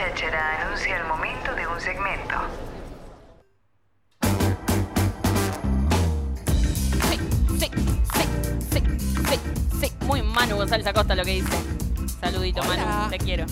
cháchara anuncia el momento de un segmento. Sí, sí, sí, sí, sí, sí. Muy Manu González Acosta lo que dice. Saludito, Manu, te quiero.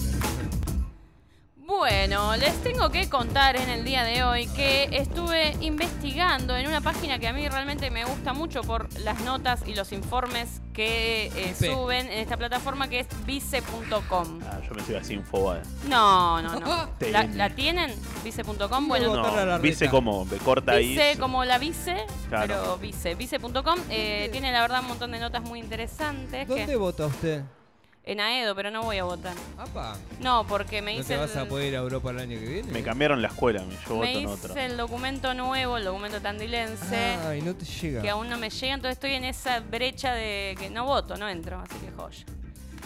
Bueno, les tengo que contar en el día de hoy que estuve investigando en una página que a mí realmente me gusta mucho por las notas y los informes que eh, suben en esta plataforma que es vice.com. Ah, yo me sigo así Infobae. No, no, no. ¿La, la tienen? Vice.com. Bueno, No, vice como, me corta ahí. Vice como la vice, Claro. pero vice. Vice.com eh, tiene la verdad un montón de notas muy interesantes. ¿Dónde que- vota usted? En Aedo, pero no voy a votar. Apa. No, porque me ¿No hice te vas el, a poder ir a Europa el año que viene? Me cambiaron la escuela, me- yo voto me en hice otra. el documento nuevo, el documento tandilense, Ay, no te llega. que aún no me llega, entonces estoy en esa brecha de que no voto, no entro, así que joya.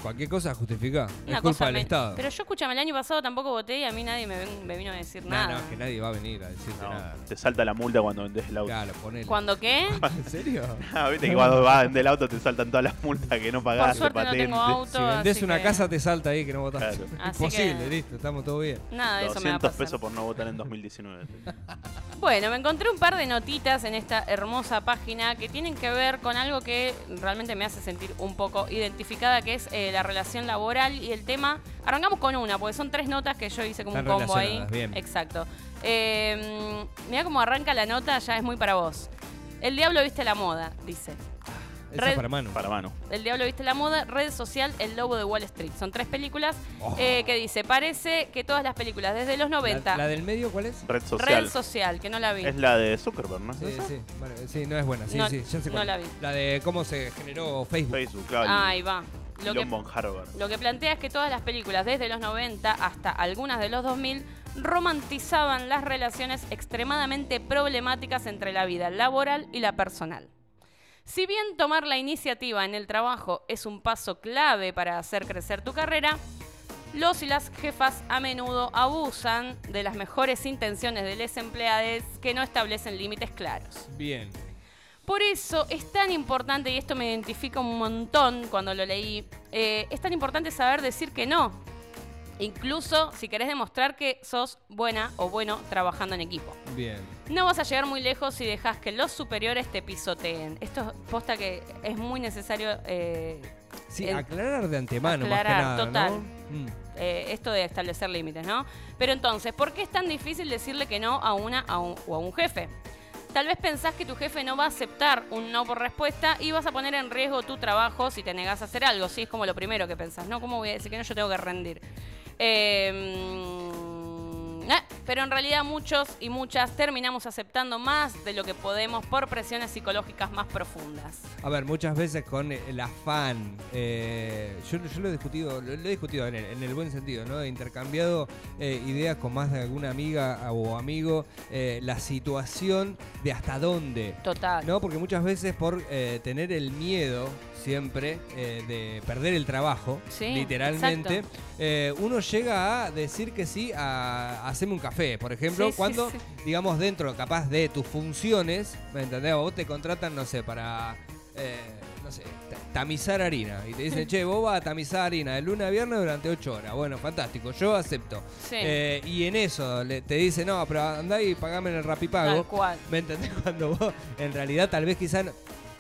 Cualquier cosa justifica. Una es culpa cosa del me- Estado. Pero yo escúchame, el año pasado tampoco voté y a mí nadie me, ven- me vino a decir No, nada. no, es que nadie va a venir a decirte No, nada. te salta la multa cuando vendes el auto. Claro, ponele. ¿Cuándo qué? ¿En serio? Ah, Viste que cuando vas a vender el auto te saltan todas las multas que no Por pagaste, suerte no patente. tengo auto. Si vendés una que- casa te salta ahí que no votaste. Claro. Imposible, que- listo, estamos todo bien. Nada de eso me va a 200 pasar. pesos por no votar en 2019. Bueno, me encontré un par de notitas en esta hermosa página que tienen que ver con algo que realmente me hace sentir un poco identificada, que es la relación laboral y el tema. Arrancamos con una, porque son tres notas que yo hice como Están un combo ahí. bien. Exacto. Eh, mira cómo arranca la nota, ya es muy para vos. El diablo viste la moda, dice. Esa Red- es para mano. Para mano. El Diablo Viste la Moda, Red Social, El Lobo de Wall Street. Son tres películas Oh. eh, que dice, parece que todas las películas desde los 90, La, la del medio cuál es? Red social. Red Social, que no la vi. Es la de Zuckerberg, ¿no Sí, esa? sí, bueno, sí, no es buena. Sí, No- sí, ya sé no cuál. la vi. La de cómo se generó Facebook. Facebook, claro. Ahí va. Lo que, lo que plantea es que todas las películas desde los 90 hasta algunas de los 2000 romantizaban las relaciones extremadamente problemáticas entre la vida laboral y la personal. Si bien tomar la iniciativa en el trabajo es un paso clave para hacer crecer tu carrera, los y las jefas a menudo abusan de las mejores intenciones de los empleados que no establecen límites claros. Bien. Por eso es tan importante, y esto me identifica un montón cuando lo leí, eh, es tan importante saber decir que no. Incluso si querés demostrar que sos buena o bueno trabajando en equipo. Bien. No vas a llegar muy lejos si dejas que los superiores te pisoteen. Esto es posta que es muy necesario eh, Sí, aclarar de antemano aclarar, más que nada, total. ¿no? Mm. eh, esto de establecer límites, ¿no? Pero entonces, ¿por qué es tan difícil decirle que no a una a un- o a un jefe? Tal vez pensás que tu jefe no va a aceptar un no por respuesta y vas a poner en riesgo tu trabajo si te negas a hacer algo. Sí, es como lo primero que pensás, ¿no? ¿Cómo voy a decir que no? Yo tengo que rendir. Eh, eh, pero en realidad muchos y muchas terminamos aceptando más de lo que podemos por presiones psicológicas más profundas. A ver, muchas veces con el afán, eh, yo, yo lo he discutido, lo, lo he discutido en el, en el buen sentido, ¿no? He intercambiado eh, ideas con más de alguna amiga o amigo, la situación de hasta dónde, Total. ¿no? Porque muchas veces por tener el miedo siempre eh, de perder el trabajo, Sí, literalmente, eh, uno llega a decir que sí a, hacerme un café, por ejemplo, Sí, cuando, sí. digamos, dentro capaz de tus funciones, ¿me entendés? Vos te contratan, no sé, para, eh, no sé, ta- tamizar harina. Y te dicen, che, vos vas a tamizar harina de lunes a viernes durante 8 horas. Bueno, fantástico, yo acepto. Sí. Eh, y en eso le- te dice, no, pero andá y pagame en el rapipago. Tal cual. ¿Me entendés? Cuando vos, en realidad, tal vez quizá...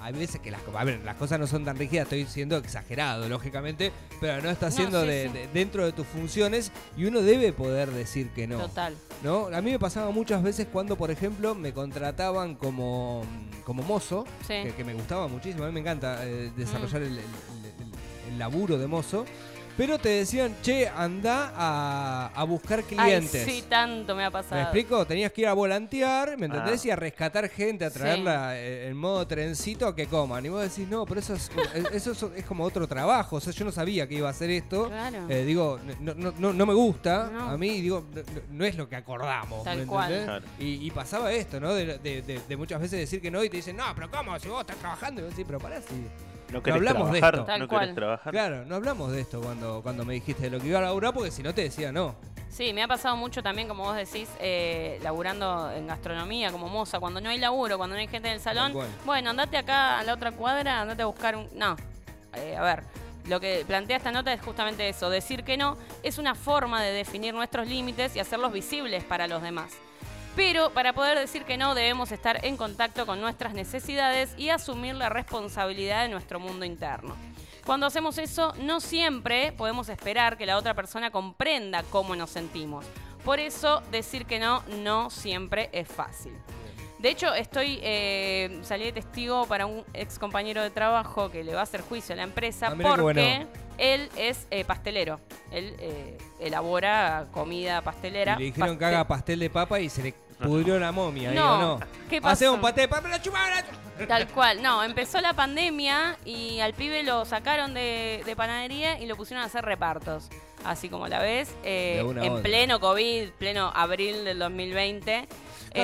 hay veces que las, a ver, las cosas no son tan rígidas, estoy siendo exagerado, lógicamente, pero no está No, siendo sí, de- sí. de- dentro de tus funciones y uno debe poder decir que no. Total. ¿no? A mí me pasaba muchas veces cuando, por ejemplo, me contrataban como, como mozo, Sí. que, que me gustaba muchísimo, a mí me encanta eh, desarrollar Mm. el, el- el- el laburo de mozo, pero te decían, che, anda a, a buscar clientes. Ay, sí, tanto me ha pasado. ¿Me explico? Tenías que ir a volantear, ¿me entendés? Ah. Y a rescatar gente, a traerla eh, en modo trencito a que coman. Y vos decís, no, pero eso es, eso es, es como otro trabajo. O sea, yo no sabía que iba a hacer esto. Claro. Eh, digo, no, no, no, no me gusta No. a mí, y digo, no, es lo que acordamos. Tal ¿me cual. Claro. Y, y pasaba esto, ¿no? De, de- de- de muchas veces decir que no y te dicen, no, pero ¿cómo? Si vos estás trabajando. Y vos decís, pero pará, si. No querés hablamos de trabajar, esto. Tal no cual. querés trabajar. Claro, no hablamos de esto cuando, cuando me dijiste de lo que iba a laburar, porque si no te decía no. Sí, me ha pasado mucho también, como vos decís, eh, laburando en gastronomía como moza. Cuando no hay laburo, cuando no hay gente en el salón, bueno, andate acá a la otra cuadra, andate a buscar un... No, Eh, a ver, Lo que plantea esta nota es justamente eso, decir que no es una forma de definir nuestros límites y hacerlos visibles para los demás. Pero para poder decir que no debemos estar en contacto con nuestras necesidades y asumir la responsabilidad de nuestro mundo interno. Cuando hacemos eso, no siempre podemos esperar que la otra persona comprenda cómo nos sentimos. Por eso, decir que no no siempre es fácil. De hecho, estoy eh, salí de testigo para un ex compañero de trabajo que le va a hacer juicio a la empresa Ah, porque bueno. Él es eh, pastelero. Él eh, elabora comida pastelera. Y le dijeron que haga pastel de papa y se le pudrió la momia. No, Digo, no. ¿qué pasó? Hace un pastel de papa, la chupaba. Tal cual. No, empezó la pandemia y al pibe lo sacaron de, de panadería y lo pusieron a hacer repartos. Así como la ves, eh, en onda. pleno COVID, pleno abril del 2020. Claro,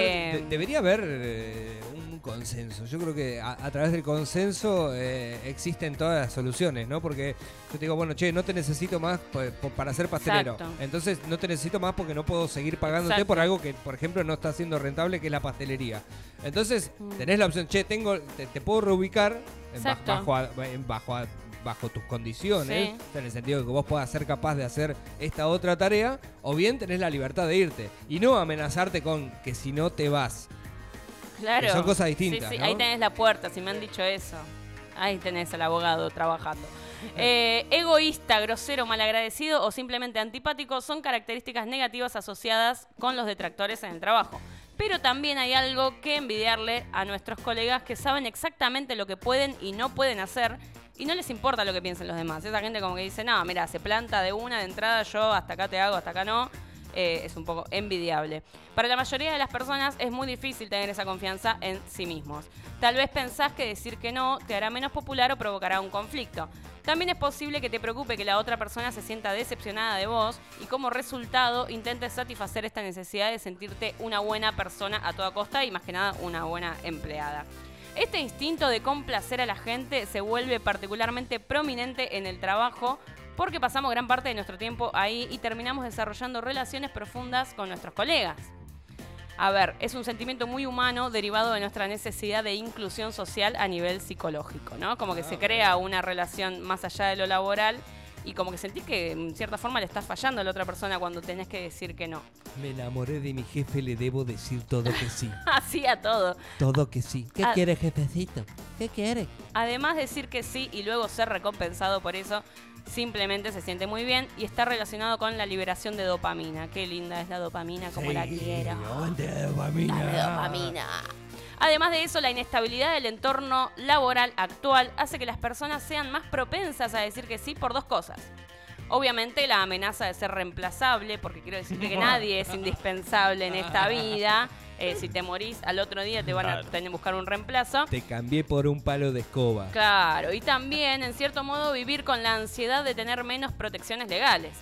eh, de- debería haber eh, un consenso. Yo creo que a, a través del consenso eh, existen todas las soluciones, ¿no? Porque yo te digo, bueno, che, no te necesito más pa- pa- para ser pastelero. Exacto. Entonces no te necesito más porque no puedo seguir pagándote Exacto. por algo que, por ejemplo, no está siendo rentable, que es la pastelería. Entonces Mm. tenés la opción, che, tengo, te, te puedo reubicar en bajo, a- en bajo, a- bajo tus condiciones, Sí. o sea, en el sentido de que vos puedas ser capaz de hacer esta otra tarea, o bien tenés la libertad de irte y no amenazarte con que si no te vas. Claro. son cosas distintas, Sí, sí, ¿no? ahí tenés la puerta, si me han dicho eso. Ahí tenés al abogado trabajando. Eh, egoísta, grosero, malagradecido o simplemente antipático son características negativas asociadas con los detractores en el trabajo. Pero también hay algo que envidiarle a nuestros colegas que saben exactamente lo que pueden y no pueden hacer y no les importa lo que piensen los demás. Esa gente como que dice, no, mira, se planta de una de entrada, yo hasta acá te hago, hasta acá no. Eh, es un poco envidiable. Para la mayoría de las personas es muy difícil tener esa confianza en sí mismos. Tal vez pensás que decir que no te hará menos popular o provocará un conflicto. También es posible que te preocupe que la otra persona se sienta decepcionada de vos y como resultado intentes satisfacer esta necesidad de sentirte una buena persona a toda costa y más que nada una buena empleada. Este instinto de complacer a la gente se vuelve particularmente prominente en el trabajo porque pasamos gran parte de nuestro tiempo ahí y terminamos desarrollando relaciones profundas con nuestros colegas. A ver, es un sentimiento muy humano derivado de nuestra necesidad de inclusión social a nivel psicológico, ¿no? Como que se crea una relación más allá de lo laboral y como que sentís que en cierta forma le estás fallando a la otra persona cuando tenés que decir que no. Me enamoré de mi jefe, le debo decir todo que sí. Así a todo. Todo que sí. ¿Qué Ah. quiere, jefecito? ¿Qué quiere? Además decir que sí y luego ser recompensado por eso, simplemente se siente muy bien y está relacionado con la liberación de dopamina. Qué linda es la dopamina, como la quiero. dopamina. Dame dopamina. Además de eso, la inestabilidad del entorno laboral actual hace que las personas sean más propensas a decir que sí por dos cosas. Obviamente la amenaza de ser reemplazable, porque quiero decirte que nadie es indispensable en esta vida. Eh, si te morís al otro día te van a tener que buscar un reemplazo. Te cambié por un palo de escoba. Claro, y también, en cierto modo, vivir con la ansiedad de tener menos protecciones legales.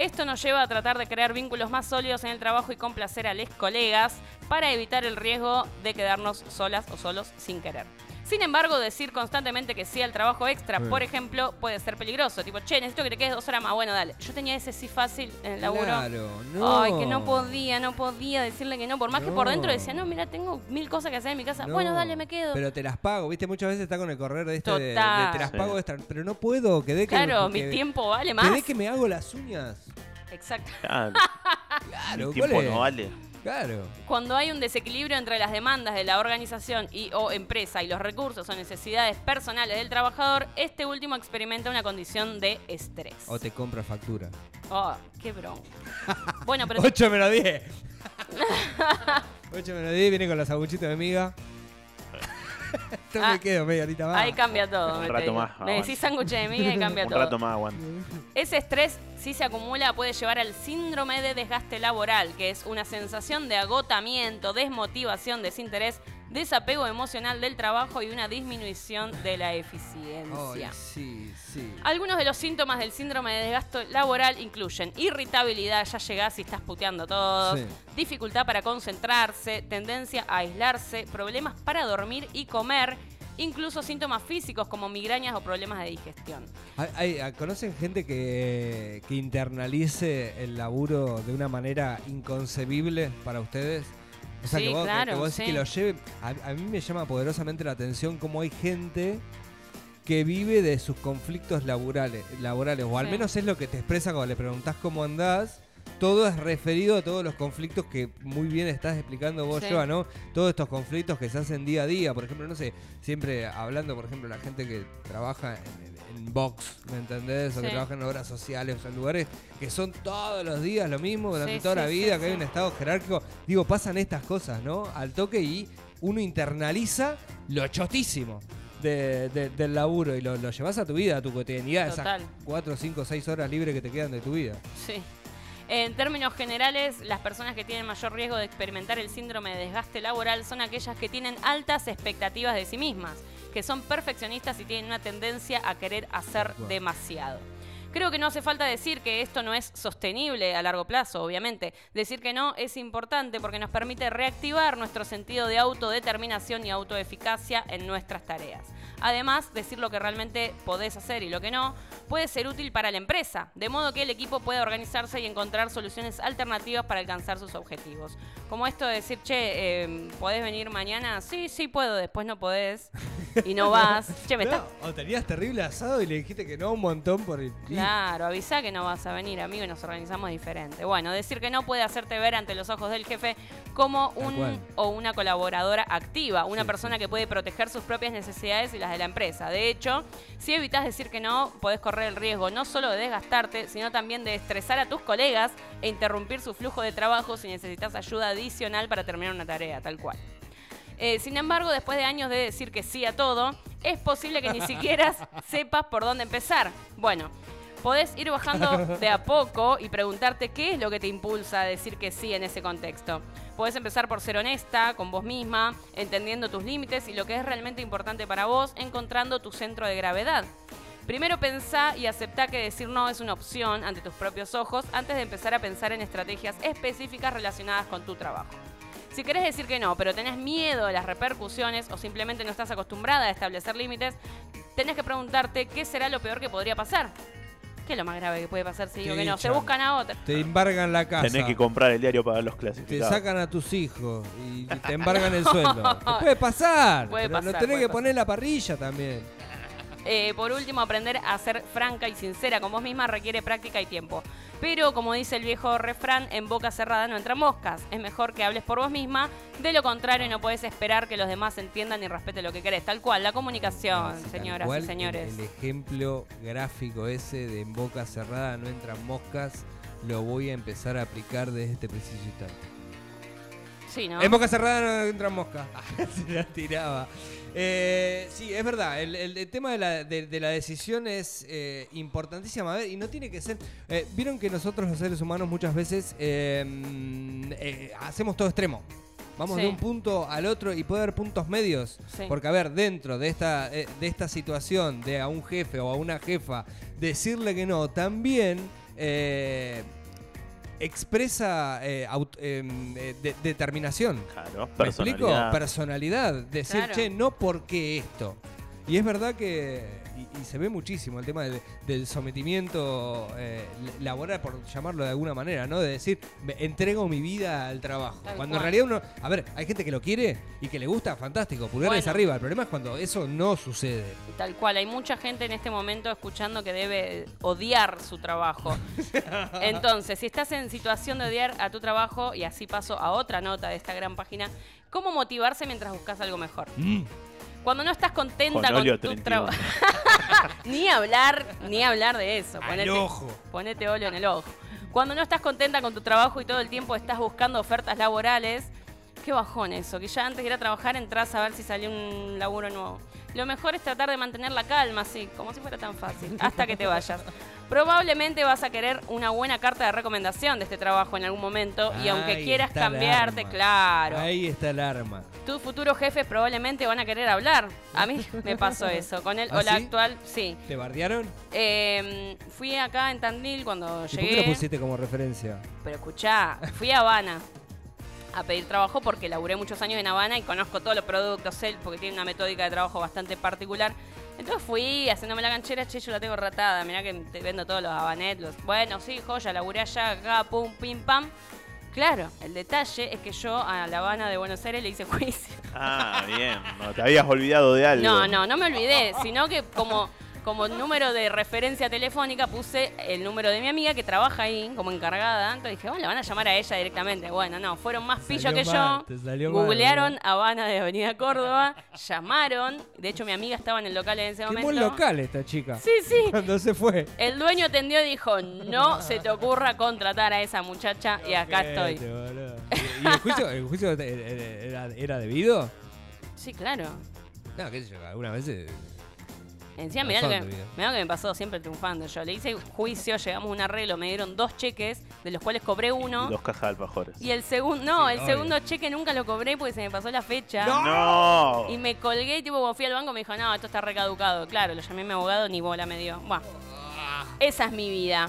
Esto nos lleva a tratar de crear vínculos más sólidos en el trabajo y complacer a los colegas para evitar el riesgo de quedarnos solas o solos sin querer. Sin embargo, decir constantemente que sí al trabajo extra, Sí. por ejemplo, puede ser peligroso. Tipo, che, necesito que te quedes dos horas más. Bueno, dale. Yo tenía ese sí fácil en el laburo. Claro, no. Ay, que no podía, no podía decirle que no. Por más que por dentro decía, no, mira, tengo mil cosas que hacer en mi casa. No. Bueno, dale, me quedo. Pero te las pago, ¿viste? Muchas veces está con el correr de este de, te las Sí. pago extra. Pero no puedo, quedé que Claro, que- mi tiempo vale más. Quedé que me hago las uñas. Exacto. Claro, Claro, el ¿cuál tiempo no vale. Claro. Cuando hay un desequilibrio entre las demandas de la organización y o empresa y los recursos o necesidades personales del trabajador, este último experimenta una condición de estrés. O te compra factura. Oh, qué bronca. Bueno, pero 8 menos 10. 8 menos 10 viene con las aguchitas de miga. Yo Ah, me quedo media horita más. ahí cambia todo. Un me rato más, Me decís sándwich de miga y cambia Un todo. rato más aguanta. Ese estrés, si se acumula, puede llevar al síndrome de desgaste laboral, que es una sensación de agotamiento, desmotivación, desinterés, desapego emocional del trabajo y una disminución de la eficiencia. Ay, sí, sí. Algunos de los síntomas del síndrome de desgaste laboral incluyen irritabilidad, ya llegás y estás puteando todos, Sí. dificultad para concentrarse, tendencia a aislarse, problemas para dormir y comer, incluso síntomas físicos como migrañas o problemas de digestión. Hay- hay- ¿Conocen gente que, que internalice el laburo de una manera inconcebible para ustedes? O sea, Sí, que vos, claro, que, vos decís sí. que lo lleve. A, a mí me llama poderosamente la atención cómo hay gente que vive de sus conflictos laborales, laborales o al menos es lo que te expresa cuando le preguntás cómo andás. Todo es referido a todos los conflictos que muy bien estás explicando vos, Sí. Joa, ¿no? Todos estos conflictos que se hacen día a día. Por ejemplo, no sé, siempre hablando, por ejemplo, la gente que trabaja en, en Vox, ¿me entendés? O que trabaja en obras sociales, o en lugares que son todos los días lo mismo durante Sí, toda la vida, que hay un estado jerárquico. Digo, pasan estas cosas, ¿no? Al toque y uno internaliza lo chotísimo de- de- del laburo y lo, lo llevas a tu vida, a tu cotidianidad, Total. esas 4, 5, 6 horas libres que te quedan de tu vida. Sí. En términos generales, las personas que tienen mayor riesgo de experimentar el síndrome de desgaste laboral son aquellas que tienen altas expectativas de sí mismas, que son perfeccionistas y tienen una tendencia a querer hacer demasiado. Creo que no hace falta decir que esto no es sostenible a largo plazo, obviamente. Decir que no es importante porque nos permite reactivar nuestro sentido de autodeterminación y autoeficacia en nuestras tareas. Además, decir lo que realmente podés hacer y lo que no puede ser útil para la empresa, de modo que el equipo pueda organizarse y encontrar soluciones alternativas para alcanzar sus objetivos. Como esto de decir, che, eh, ¿podés venir mañana? Sí, sí puedo, después no podés y no vas. Che, me No, estás O tenías terrible asado y le dijiste que no un montón por el... Claro, avisa que no vas a venir, amigo, y nos organizamos diferente. Bueno, decir que no puede hacerte ver ante los ojos del jefe como un o una colaboradora activa, una Sí, persona que puede proteger sus propias necesidades y las de la empresa. De hecho, si evitas decir que no, podés correr el riesgo no solo de desgastarte, sino también de estresar a tus colegas e interrumpir su flujo de trabajo si necesitas ayuda adicional para terminar una tarea, tal cual. Eh, sin embargo, después de años de decir que sí a todo, es posible que ni siquiera sepas por dónde empezar. Bueno, podés ir bajando de a poco y preguntarte qué es lo que te impulsa a decir que sí en ese contexto. Podés empezar por ser honesta con vos misma, entendiendo tus límites y lo que es realmente importante para vos, encontrando tu centro de gravedad. Primero pensá y aceptá que decir no es una opción ante tus propios ojos antes de empezar a pensar en estrategias específicas relacionadas con tu trabajo. Si querés decir que no, pero tenés miedo de las repercusiones o simplemente no estás acostumbrada a establecer límites, tenés que preguntarte qué será lo peor que podría pasar. ¿Qué es lo más grave que puede pasar si digo Te que no? Se buscan a otra. Te embargan la casa. Tenés que comprar el diario para los Te clasificados. sacan a tus hijos y te embargan el sueldo. Te puede pasar. Puede pero pasar, no tenés puede que pasar. poner la parrilla también. Eh, por último, aprender a ser franca y sincera con vos misma requiere práctica y tiempo. Pero, como dice el viejo refrán, en boca cerrada no entran moscas. Es mejor que hables por vos misma. De lo contrario, no podés esperar que los demás entiendan y respeten lo que querés. Tal cual, la comunicación, señoras cual, y señores. El, el ejemplo gráfico ese de en boca cerrada no entran moscas lo voy a empezar a aplicar desde este preciso instante. Sí, ¿no? En boca cerrada no entran moscas. Se la tiraba. Eh, sí, es verdad. El, el- el tema de la, de- de la decisión es eh, importantísimo. A ver, y no tiene que ser. eh, Vieron que nosotros, los seres humanos, muchas veces mm, eh, hacemos todo extremo. Vamos Sí. de un punto al otro y puede haber puntos medios. Sí. Porque, a ver, dentro de esta, de esta situación de a un jefe o a una jefa decirle que no, también expresa eh, aut- em, eh, de- determinación. Claro, ¿Me explico? personalidad. Personalidad. Decir, Claro. che, no porque esto. Y es verdad que. Y, y se ve muchísimo el tema del, del sometimiento eh, laboral, por llamarlo de alguna manera, ¿no? De decir, me entrego mi vida al trabajo. Tal cuando en realidad uno. A ver, hay gente que lo quiere y que le gusta, fantástico, pulgares Bueno. arriba. El problema es cuando eso no sucede. Tal cual, hay mucha gente en este momento escuchando que debe odiar su trabajo. Entonces, si estás en situación de odiar a tu trabajo, y así paso a otra nota de esta gran página, ¿cómo motivarse mientras buscas algo mejor? Mm. Cuando no estás contenta Con tu 31. trabajo. ni hablar, ni hablar de eso. Al Ponete, ojo. ponete óleo en el ojo. Cuando no estás contenta con tu trabajo y todo el tiempo estás buscando ofertas laborales, qué bajón eso, que ya antes de ir a trabajar entras a ver si salió un laburo nuevo. Lo mejor es tratar de mantener la calma, así, como si fuera tan fácil, hasta que te vayas. Probablemente vas a querer una buena carta de recomendación de este trabajo en algún momento y aunque Ahí quieras está el cambiarte, arma. claro, Ahí está el arma. tus futuros jefes probablemente van a querer hablar. A mí me pasó eso. Con el ¿Ah, o la sí? actual, sí. ¿Te bardearon? Eh, fui acá en Tandil cuando ¿Y por qué lo llegué. pusiste como referencia? Pero escuchá, fui a Habana a pedir trabajo porque laburé muchos años en Habana y conozco todos los productos, él, porque tiene una metódica de trabajo bastante particular. Entonces fui haciéndome la canchera, che, yo la tengo ratada, mirá que te vendo todos los habanet, los... Bueno, sí, joya, laburé allá, acá, pum, pim, pam. Claro, el detalle es que yo a La Habana de Buenos Aires le hice juicio. Ah, bien. No, te habías olvidado de algo. No, no, no me olvidé, sino que como, como número de referencia telefónica puse el número de mi amiga que trabaja ahí como encargada. Entonces dije, bueno, la van a llamar a ella directamente. Bueno, no, fueron más pillos que mal, yo. te salió mal, Googlearon boludo. Habana de Avenida Córdoba, llamaron. De hecho, mi amiga estaba en el local en ese momento. buen local esta chica. Sí, sí. Cuando se fue. El dueño atendió y dijo, no se te ocurra contratar a esa muchacha y acá estoy. Boludo. ¿Y el juicio, el juicio era, era debido? Sí, claro. No, qué sé yo, algunas veces. Encima, mirá lo, que, mirá lo que me pasó siempre triunfando. Yo le hice juicio, llegamos a un arreglo, me dieron dos cheques, de los cuales cobré uno. Y dos cajas de alfajores. Y el segundo, no, Sí, el obvio. segundo cheque nunca lo cobré porque se me pasó la fecha. ¡No! Y me colgué y tipo fui al banco me dijo, no, esto está recaducado. Claro, lo llamé a mi abogado, ni bola me dio. Bueno, esa es mi vida.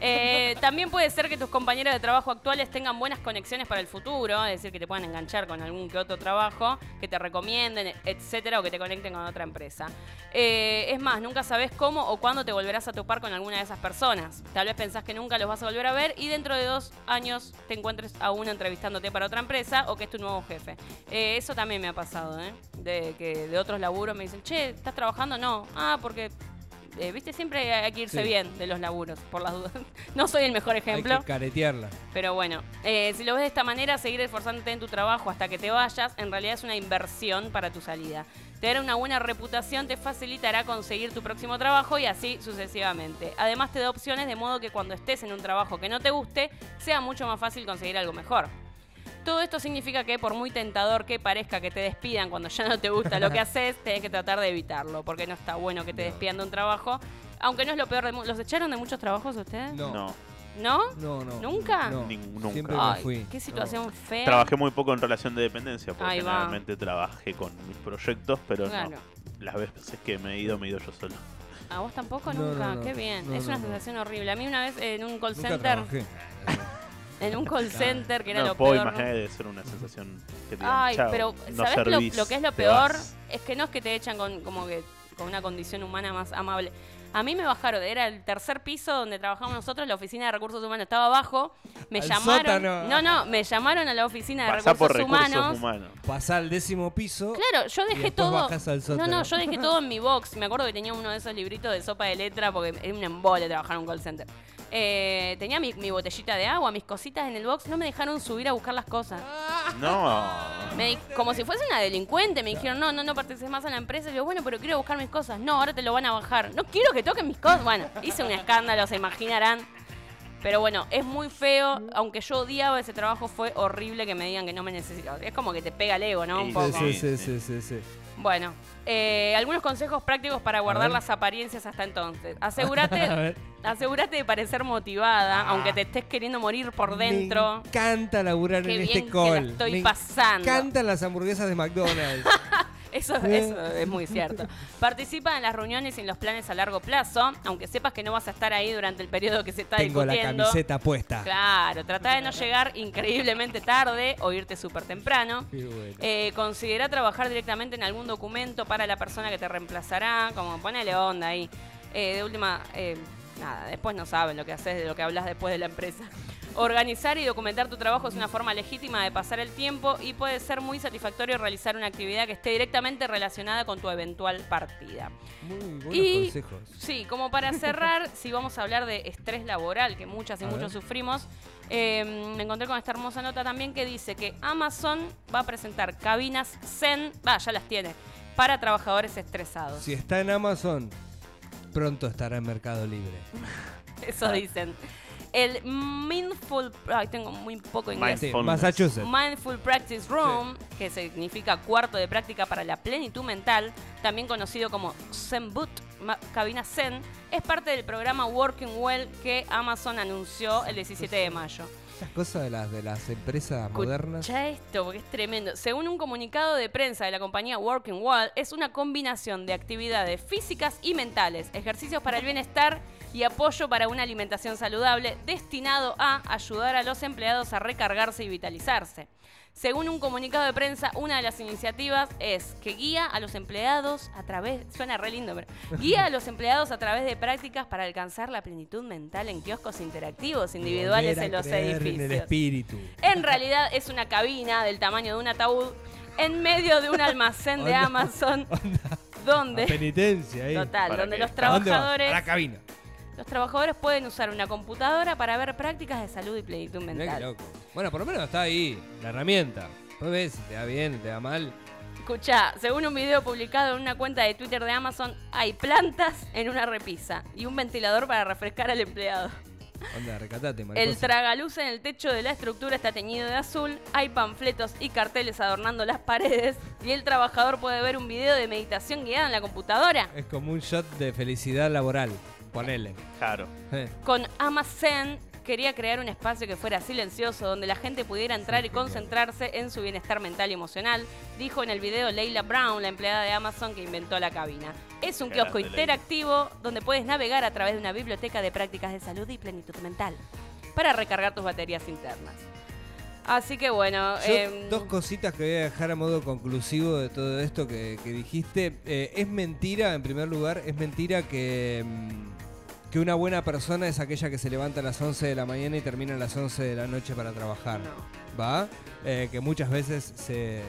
Eh, también puede ser que tus compañeros de trabajo actuales tengan buenas conexiones para el futuro, es decir, que te puedan enganchar con algún que otro trabajo, que te recomienden, etcétera, o que te conecten con otra empresa. Eh, es más, nunca sabes cómo o cuándo te volverás a topar con alguna de esas personas. Tal vez pensás que nunca los vas a volver a ver y dentro de dos años te encuentres a uno entrevistándote para otra empresa o que es tu nuevo jefe. Eh, eso también me ha pasado, ¿eh? De que de otros laburos me dicen, che, ¿estás trabajando? No. Ah, porque eh, viste, siempre hay que irse Sí. bien de los laburos, por las dudas. no soy el mejor Hay ejemplo, que caretearla. pero bueno, eh, si lo ves de esta manera, seguir esforzándote en tu trabajo hasta que te vayas, en realidad es una inversión para tu salida. Tener una buena reputación te facilitará conseguir tu próximo trabajo y así sucesivamente. Además te da opciones de modo que cuando estés en un trabajo que no te guste, sea mucho más fácil conseguir algo mejor. Todo esto significa que por muy tentador que parezca que te despidan cuando ya no te gusta lo que haces, tenés que tratar de evitarlo, porque no está bueno que te despidan de un trabajo, aunque no es lo peor de ¿Los echaron de muchos trabajos ustedes? No. No. ¿No? No, no. ¿Nunca? No. Nunca. Siempre me Ay, fui. qué situación fea. Trabajé muy poco en relación de dependencia, porque Ahí va. generalmente trabajé con mis proyectos, pero Claro. no. Las veces que me he ido, me he ido yo solo. ¿A vos tampoco? No, Nunca. no, no. Qué bien. No, es una no, no. sensación horrible. A mí una vez en un call Nunca center, trabajé. En un call center que era no lo puedo peor. imaginar de ser una sensación que te digan, Ay, "Chao, pero no ¿sabés lo, servís, lo que es lo peor? vas". Es que no es que te echan con como que con una condición humana más amable. A mí me bajaron, era el tercer piso donde trabajamos nosotros, la oficina de recursos humanos estaba abajo. Me Al llamaron. sótano. No, no, me llamaron a la oficina de Pasá recursos, por recursos humanos. humanos. Pasá al décimo piso. Claro, yo Y dejé después todo. bajás al no, sótano. no, yo dejé todo en mi box. Me acuerdo que tenía uno de esos libritos de sopa de letra porque era un embole trabajar en un call center. Eh, tenía mi, mi botellita de agua, mis cositas en el box. No me dejaron subir a buscar las cosas. No. Me como si fuese una delincuente. Me dijeron, no, no, no participes más en la empresa. Y yo, bueno, pero quiero buscar mis cosas. No, ahora te lo van a bajar. No quiero que toquen mis cosas. Bueno, hice un escándalo, se imaginarán. Pero bueno, es muy feo. Aunque yo odiaba ese trabajo, fue horrible que me digan que no me necesito. Es como que te pega el ego, ¿no? Un Sí, poco. Sí, sí, sí, sí, sí. Bueno, eh, algunos consejos prácticos para guardar las apariencias hasta entonces. Asegúrate, asegúrate de parecer motivada, aunque te estés queriendo morir por dentro. Me encanta laburar Qué en bien este que call. la estoy Me pasando. encantan las hamburguesas de McDonald's. Eso, eso es muy cierto. Participa en las reuniones y en los planes a largo plazo, aunque sepas que no vas a estar ahí durante el periodo que se está Tengo la discutiendo. camiseta puesta. Claro, trata de no llegar increíblemente tarde o irte súper temprano. Bueno. Eh, considera trabajar directamente en algún documento para la persona que te reemplazará, como ponele onda ahí. Eh, de última, eh, nada, después no saben lo que haces, de lo que hablas después de la empresa. Organizar y documentar tu trabajo es una forma legítima de pasar el tiempo y puede ser muy satisfactorio realizar una actividad que esté directamente relacionada con tu eventual partida. Muy buenos y- consejos. Sí, como para cerrar, si vamos a hablar de estrés laboral, que muchas y A muchos ver. sufrimos, eh, me encontré con esta hermosa nota también que dice que Amazon va a presentar cabinas Zen, va, ya las tiene, para trabajadores estresados. Si está en Amazon, pronto estará en Mercado Libre. Eso dicen. El Mindful, ay, tengo muy poco inglés. Sí, Mindfulness. Massachusetts. Mindful Practice Room, que significa cuarto de práctica para la plenitud mental, también conocido como Zen Boot, cabina Zen, es parte del programa Working Well que Amazon anunció el 17 de mayo. Esas cosas de las, de las empresas modernas. Escucha esto, porque es tremendo. Según un comunicado de prensa de la compañía Working Well, es una combinación de actividades físicas y mentales, ejercicios para el bienestar y apoyo para una alimentación saludable, destinado a ayudar a los empleados a recargarse y vitalizarse. Según un comunicado de prensa, una de las iniciativas es que guía a los empleados a través, suena re lindo, pero guía a los empleados a través de prácticas para alcanzar la plenitud mental en kioscos interactivos individuales en los creer edificios. En el espíritu. En realidad es una cabina del tamaño de un ataúd en medio de un almacén de. Amazon Onda, donde penitencia ahí. total, ¿Para donde qué? los ¿A dónde vas? A trabajadores la cabina. Los trabajadores pueden usar una computadora para ver prácticas de salud y plenitud Mirá qué mental. loco. Bueno, por lo menos está ahí, la herramienta. Después ves si te da bien, te da mal. Escucha, según un video publicado en una cuenta de Twitter de Amazon, hay plantas en una repisa y un ventilador para refrescar al empleado. Onda, recatate, El tragaluz en el techo de la estructura está teñido de azul, hay panfletos y carteles adornando las paredes y el trabajador puede ver un video de meditación guiada en la computadora. Es como un shot de felicidad laboral. Ponele. Claro. Con Amazon quería crear un espacio que fuera silencioso donde la gente pudiera entrar y concentrarse en su bienestar mental y emocional, dijo en el video Leila Brown, la empleada de Amazon que inventó la cabina. Es un kiosco interactivo donde puedes navegar a través de una biblioteca de prácticas de salud y plenitud mental para recargar tus baterías internas. Así que bueno, Yo, em, dos cositas que voy a dejar a modo conclusivo de todo esto que, que dijiste. Eh, es mentira, en primer lugar, es mentira que, mm, que una buena persona es aquella que se levanta a las 11 de la mañana y termina a las 11 de la noche para trabajar. no. ¿Va? Eh, que muchas veces se,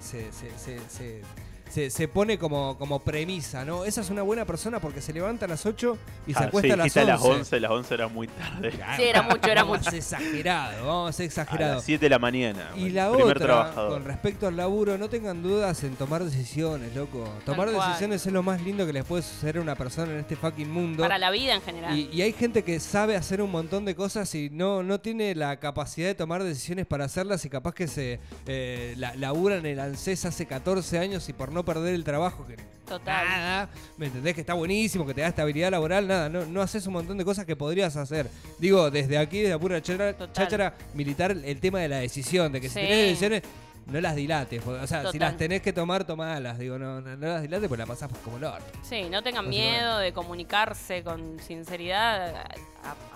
se, se, se- se- se- pone como, como premisa, ¿no? Esa es una buena persona porque se levanta a las 8 y se Ah, acuesta sí, a las dijiste 11. a las 11, las 11 era muy tarde. Sí, era mucho, era Vamos a mucho. ser exagerado, vamos a ser A exagerado. las 7 de la mañana. Y la otra, trabajador. con respecto al laburo, no tengan dudas en tomar decisiones, loco. Tomar decisiones es lo más lindo que les puede suceder a una persona en este fucking mundo. para la vida en general. Y, y hay gente que sabe hacer un montón de cosas y no, no tiene la capacidad de tomar decisiones para hacerlas y capaz que se eh, la, laburan en el ANSES hace 14 años y por no perder el trabajo, que Total. nada, ¿me entendés? Que está buenísimo, que te da estabilidad laboral, nada, no, no haces un montón de cosas que podrías hacer. Digo, desde aquí, desde pura cháchara, militar el tema de la decisión, de que Sí. si tenés decisiones... No las dilates, o sea, si Total. las tenés que tomar, tomalas. Digo, no, no, no las dilates, pues la pasás como el orto. Sí, no tengan miedo de comunicarse con sinceridad a-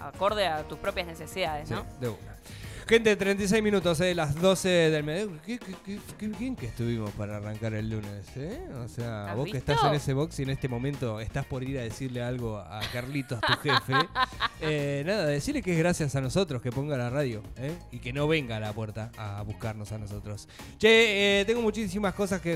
a- acorde a tus propias necesidades, Sí, ¿no? de una. Gente, 36 minutos, eh, las 12 del mediodía. ¿Qué, qué, qué- qué bien que estuvimos para arrancar el lunes, ¿eh? O sea, ¿Has vos que estás en ese box y en este momento estás por ir a decirle algo a Carlitos, tu jefe. eh, nada, decirle que es gracias a nosotros que ponga la radio, ¿eh? Y que no venga a la puerta a buscarnos a nosotros. Che, tengo muchísimas cosas que